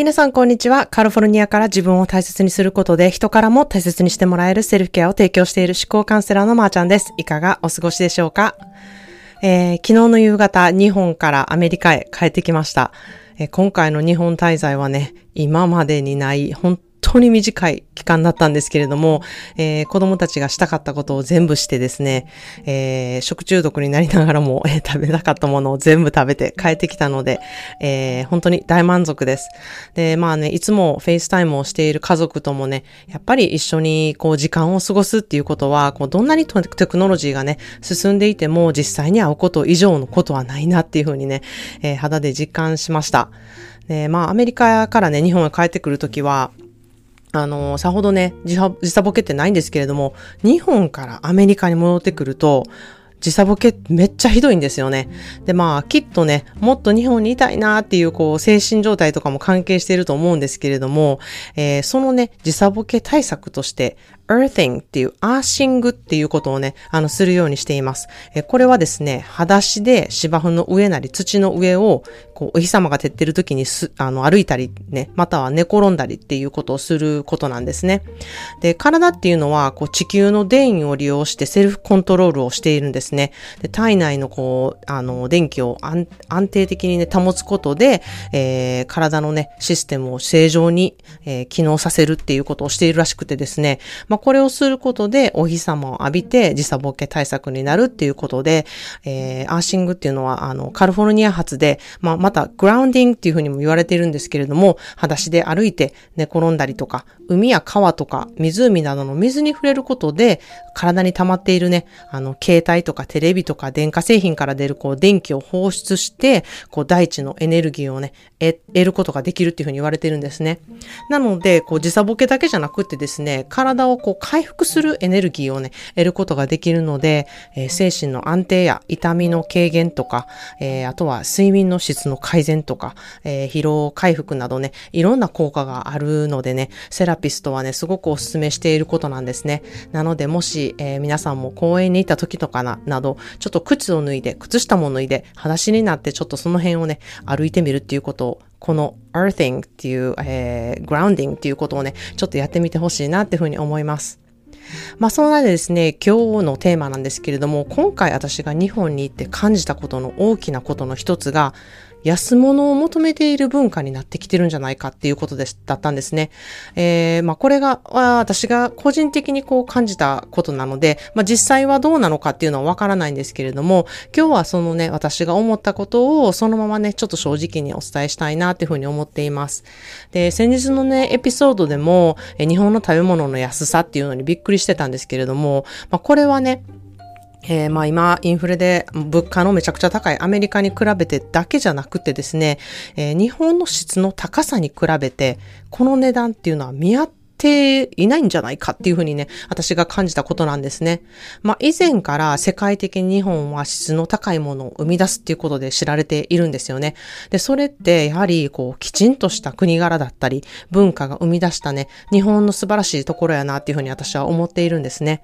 皆さん、こんにちは。カルフォルニアから自分を大切にすることで、人からも大切にしてもらえるセルフケアを提供している思考カウンセラーのまーちゃんです。いかがお過ごしでしょうか、えー、昨日の夕方、日本からアメリカへ帰ってきました。えー、今回の日本滞在はね、今までにない、本当に短い期間だったんですけれども、えー、子供たちがしたかったことを全部してですね、えー、食中毒になりながらも、えー、食べたかったものを全部食べて帰ってきたので、えー、本当に大満足です。で、まあね、いつも FaceTime をしている家族ともね、やっぱり一緒にこう時間を過ごすっていうことは、こうどんなにテクノロジーがね、進んでいても実際に会うこと以上のことはないなっていうふうにね、えー、肌で実感しました。で、まあアメリカからね、日本へ帰ってくるときは、あの、さほどね、時差ボケってないんですけれども、日本からアメリカに戻ってくると、時差ボケめっちゃひどいんですよね。で、まあ、きっとね、もっと日本にいたいなっていう、こう、精神状態とかも関係していると思うんですけれども、えー、そのね、時差ボケ対策として、earthing っていう、アーシングっていうことをね、あの、するようにしています。えこれはですね、裸足で芝生の上なり土の上を、こう、お日様が照ってる時にす、あの、歩いたりね、または寝転んだりっていうことをすることなんですね。で、体っていうのは、こう、地球の電位を利用してセルフコントロールをしているんですね。で、体内のこう、あの、電気を安定的にね、保つことで、えー、体のね、システムを正常に、えー、機能させるっていうことをしているらしくてですね、まあ、これをすることでお日様を浴びて時差ボケ対策になるっていうことで、えー、アーシングっていうのは、あの、カリフォルニア発で、まあ、また、グラウンディングっていうふうにも言われているんですけれども、裸足で歩いて寝転んだりとか、海や川とか湖などの水に触れることで、体に溜まっているね、あの、携帯とかテレビとか電化製品から出るこう電気を放出して、こう大地のエネルギーをね、得ることができるっていうふうに言われてるんですね。なので、こう時差ボケだけじゃなくてですね、体をこう回復するエネルギーをね、得ることができるので、えー、精神の安定や痛みの軽減とか、えー、あとは睡眠の質の改善とか、えー、疲労回復などね、いろんな効果があるのでね、セラピストはね、すごくお勧めしていることなんですね。なので、もし、えー、皆さんも公園に行った時とかな、など、ちょっと靴を脱いで、靴下も脱いで、裸足になってちょっとその辺をね、歩いてみるっていうことをこの earthing っていう、えー、grounding っていうことをね、ちょっとやってみてほしいなっていうふうに思います。まあ、その中でですね、今日のテーマなんですけれども、今回私が日本に行って感じたことの大きなことの一つが、安物を求めている文化になってきてるんじゃないかっていうことでだったんですね。えー、まあこれが、私が個人的にこう感じたことなので、まあ実際はどうなのかっていうのはわからないんですけれども、今日はそのね、私が思ったことをそのままね、ちょっと正直にお伝えしたいなっていうふうに思っています。で、先日のね、エピソードでも、え日本の食べ物の安さっていうのにびっくりしてたんですけれども、まあこれはね、えー、まあ今、インフレで物価のめちゃくちゃ高いアメリカに比べてだけじゃなくてですね、えー、日本の質の高さに比べて、この値段っていうのは見合っていないんじゃないかっていうふうにね、私が感じたことなんですね。まあ以前から世界的に日本は質の高いものを生み出すっていうことで知られているんですよね。で、それってやはりこうきちんとした国柄だったり文化が生み出したね、日本の素晴らしいところやなっていうふうに私は思っているんですね。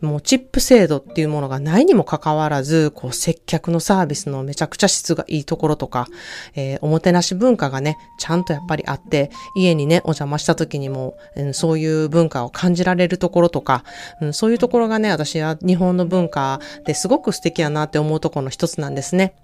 もうチップ制度っていうものがないにもかかわらず、こう接客のサービスのめちゃくちゃ質がいいところとか、えー、おもてなし文化がね、ちゃんとやっぱりあって、家にね、お邪魔した時にも、うんそういう文化を感じられるところとか、うん、そういうところがね、私は日本の文化ですごく素敵やなって思うところの一つなんですね。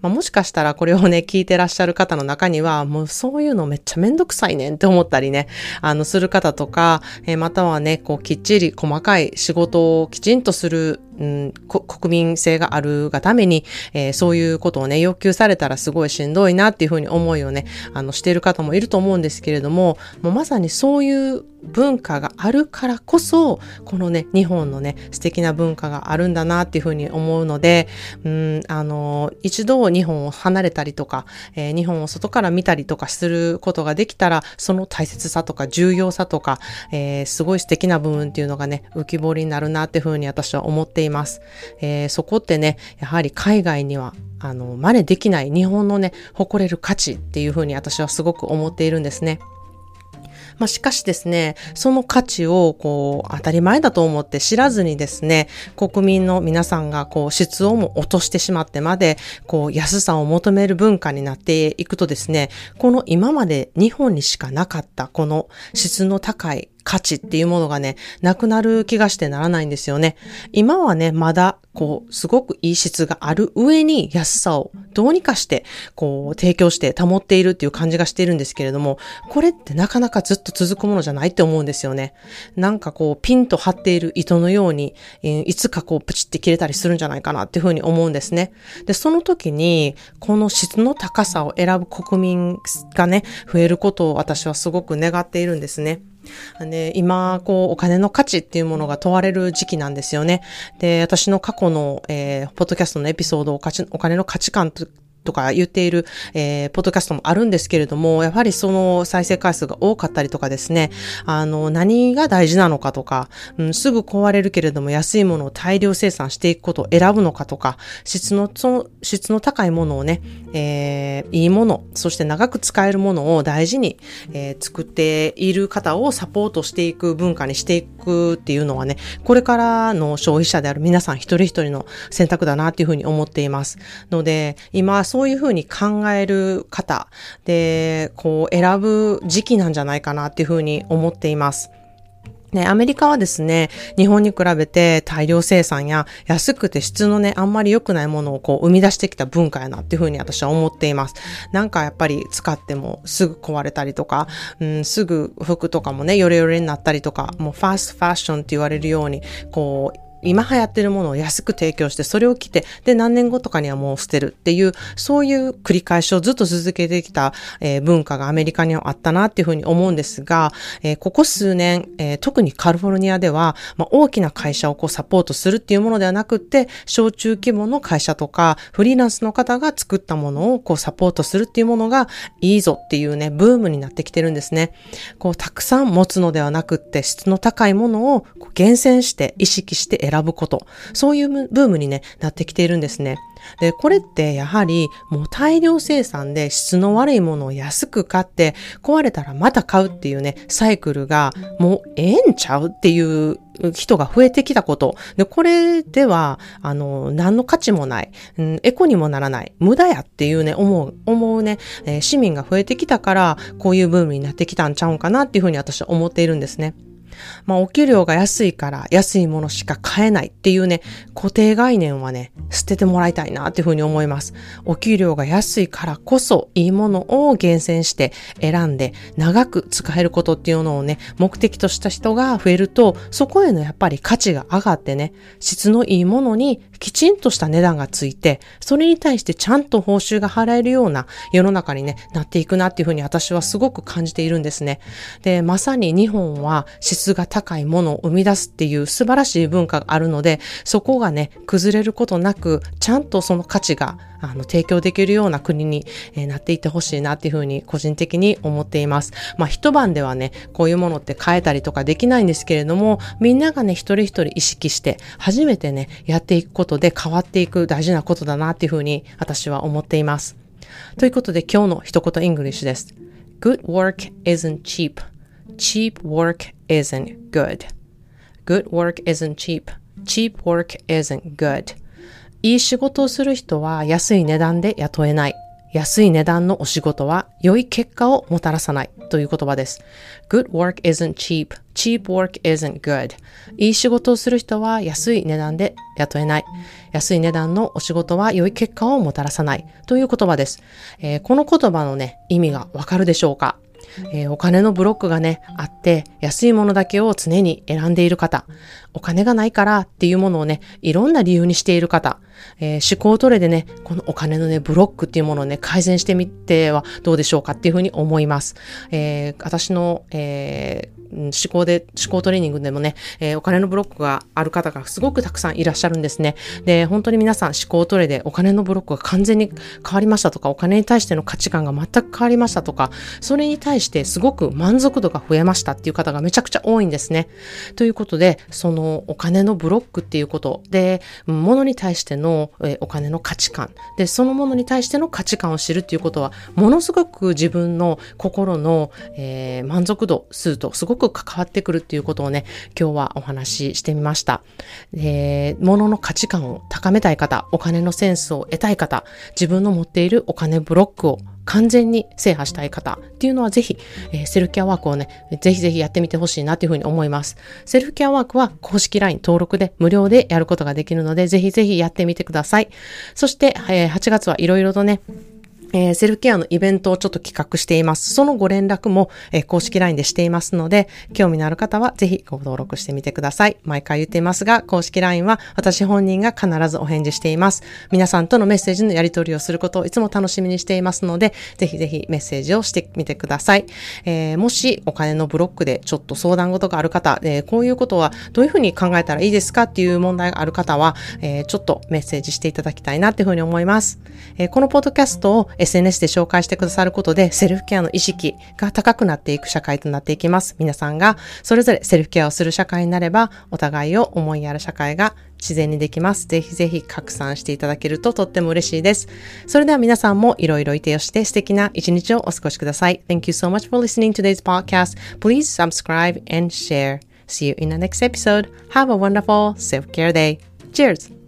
まあ、もしかしたらこれをね、聞いてらっしゃる方の中には、もうそういうのめっちゃめんどくさいねんって思ったりね、あの、する方とか、えー、またはね、こう、きっちり細かい仕事をきちんとする、うん、国民性があるがために、えー、そういうことをね、要求されたらすごいしんどいなっていうふうに思いをね、あの、している方もいると思うんですけれども、もうまさにそういう文化があるからこそ、このね、日本のね、素敵な文化があるんだなっていうふうに思うので、うん、あの、一度日本を離れたりとか、えー、日本を外から見たりとかすることができたら、その大切さとか重要さとか、えー、すごい素敵な部分っていうのがね、浮き彫りになるなっていうふうに私は思っています。えー、そこってね、やはり海外にはあの、真似できない日本のね、誇れる価値っていうふうに私はすごく思っているんですね。まあ、しかしですね、その価値をこう当たり前だと思って知らずにですね、国民の皆さんがこう質をも落としてしまってまで、こう安さを求める文化になっていくとですね、この今まで日本にしかなかったこの質の高い価値っていうものがね、なくなる気がしてならないんですよね。今はね、まだ、こう、すごくいい質がある上に安さをどうにかして、こう、提供して保っているっていう感じがしているんですけれども、これってなかなかずっと続くものじゃないって思うんですよね。なんかこう、ピンと張っている糸のように、いつかこう、プチって切れたりするんじゃないかなっていうふうに思うんですね。で、その時に、この質の高さを選ぶ国民がね、増えることを私はすごく願っているんですね。ね、今、こう、お金の価値っていうものが問われる時期なんですよね。で、私の過去の、えー、ポッドキャストのエピソードをお金の価値観ととか言っている、えー、ポッドキャストもあるんですけれども、やはりその再生回数が多かったりとかですね、あの、何が大事なのかとか、うん、すぐ壊れるけれども安いものを大量生産していくことを選ぶのかとか、質の、その、質の高いものをね、えー、いいもの、そして長く使えるものを大事に、えー、作っている方をサポートしていく文化にしていくっていうのはね、これからの消費者である皆さん一人一人の選択だなっていうふうに思っています。ので、今、そういうふうに考える方で、こう選ぶ時期なんじゃないかなっていうふうに思っています。ね、アメリカはですね、日本に比べて大量生産や安くて質のね、あんまり良くないものをこう生み出してきた文化やなっていうふうに私は思っています。なんかやっぱり使ってもすぐ壊れたりとか、うん、すぐ服とかもね、ヨレヨレになったりとか、もうファーストファッションって言われるように、こう、今流行ってるものを安く提供して、それを着て、で、何年後とかにはもう捨てるっていう、そういう繰り返しをずっと続けてきた、えー、文化がアメリカにはあったなっていうふうに思うんですが、えー、ここ数年、えー、特にカリフォルニアでは、まあ、大きな会社をこうサポートするっていうものではなくて、小中規模の会社とか、フリーランスの方が作ったものをこうサポートするっていうものがいいぞっていうね、ブームになってきてるんですね。こう、たくさん持つのではなくって、質の高いものを厳選して意識して選選ぶこと。そういうブームにね、なってきているんですね。で、これってやはりもう大量生産で質の悪いものを安く買って壊れたらまた買うっていうね、サイクルがもうええんちゃうっていう人が増えてきたこと。で、これでは、あの、何の価値もない、うん、エコにもならない、無駄やっていうね、思う、思うね、えー、市民が増えてきたから、こういうブームになってきたんちゃうんかなっていうふうに私は思っているんですね。まあ、お給料が安いから安いものしか買えないっていうね、固定概念はね、捨ててもらいたいなっていうふうに思います。お給料が安いからこそいいものを厳選して選んで長く使えることっていうのをね、目的とした人が増えると、そこへのやっぱり価値が上がってね、質のいいものにきちんとした値段がついて、それに対してちゃんと報酬が払えるような世の中にね、なっていくなっていうふうに私はすごく感じているんですね。で、まさに日本は質が高いものを生み出すっていう素晴らしい文化があるので、そこがね、崩れることなく、ちゃんとその価値があの、提供できるような国に、え、なっていってほしいなっていうふうに個人的に思っています。まあ、一晩ではね、こういうものって変えたりとかできないんですけれども、みんながね、一人一人意識して、初めてね、やっていくことで変わっていく大事なことだなっていうふうに私は思っています。ということで今日の一言 English です。Good work isn't cheap. Cheap work isn't good. Good work isn't cheap. Cheap work isn't good. いい仕事をする人は安い値段で雇えない。安い値段のお仕事は良い結果をもたらさないという言葉です。Good work isn't cheap. Cheap work isn't good. いい仕事をする人は安い値段で雇えない。安い値段のお仕事は良い結果をもたらさないという言葉です。えー、この言葉のね、意味がわかるでしょうか？えー、お金のブロックがね、あって、安いものだけを常に選んでいる方、お金がないからっていうものをね、いろんな理由にしている方、えー、思考トレでね、このお金のね、ブロックっていうものをね、改善してみてはどうでしょうかっていうふうに思います。えー、私の、えー思考で、思考トレーニングでもね、えー、お金のブロックがある方がすごくたくさんいらっしゃるんですね。で、本当に皆さん思考トレでお金のブロックが完全に変わりましたとか、お金に対しての価値観が全く変わりましたとか、それに対してすごく満足度が増えましたっていう方がめちゃくちゃ多いんですね。ということで、そのお金のブロックっていうことで、物に対しての、えー、お金の価値観で、そのものに対しての価値観を知るっていうことは、ものすごく自分の心の、えー、満足度数とすごくく関わってくるっていうことをね、今日はお話ししてみました。えー、物の価値観を高めたい方、お金のセンスを得たい方、自分の持っているお金ブロックを完全に制覇したい方っていうのはぜひ、えー、セルフケアワークをね、ぜひぜひやってみてほしいなというふうに思います。セルフケアワークは公式 LINE 登録で無料でやることができるので、ぜひぜひやってみてください。そして、えー、8月はいろいろとね、えー、セルフケアのイベントをちょっと企画しています。そのご連絡も、えー、公式 LINE でしていますので、興味のある方はぜひご登録してみてください。毎回言っていますが、公式 LINE は私本人が必ずお返事しています。皆さんとのメッセージのやり取りをすることをいつも楽しみにしていますので、ぜひぜひメッセージをしてみてください。えー、もしお金のブロックでちょっと相談事がある方、えー、こういうことはどういうふうに考えたらいいですかっていう問題がある方は、えー、ちょっとメッセージしていただきたいなっていうふうに思います。えー、このポッドキャストを SNS で紹介してくださることで、セルフケアの意識が高くなっていく社会となっていきます。皆さんがそれぞれセルフケアをする社会になれば、お互いを思いやる社会が自然にできます。ぜひぜひ拡散していただけるととっても嬉しいです。それでは皆さんもいろいろいてよして素敵な一日をお過ごしください。Thank you so much for listening to today's podcast. Please subscribe and share. See you in the next episode. Have a wonderful self-care day. Cheers!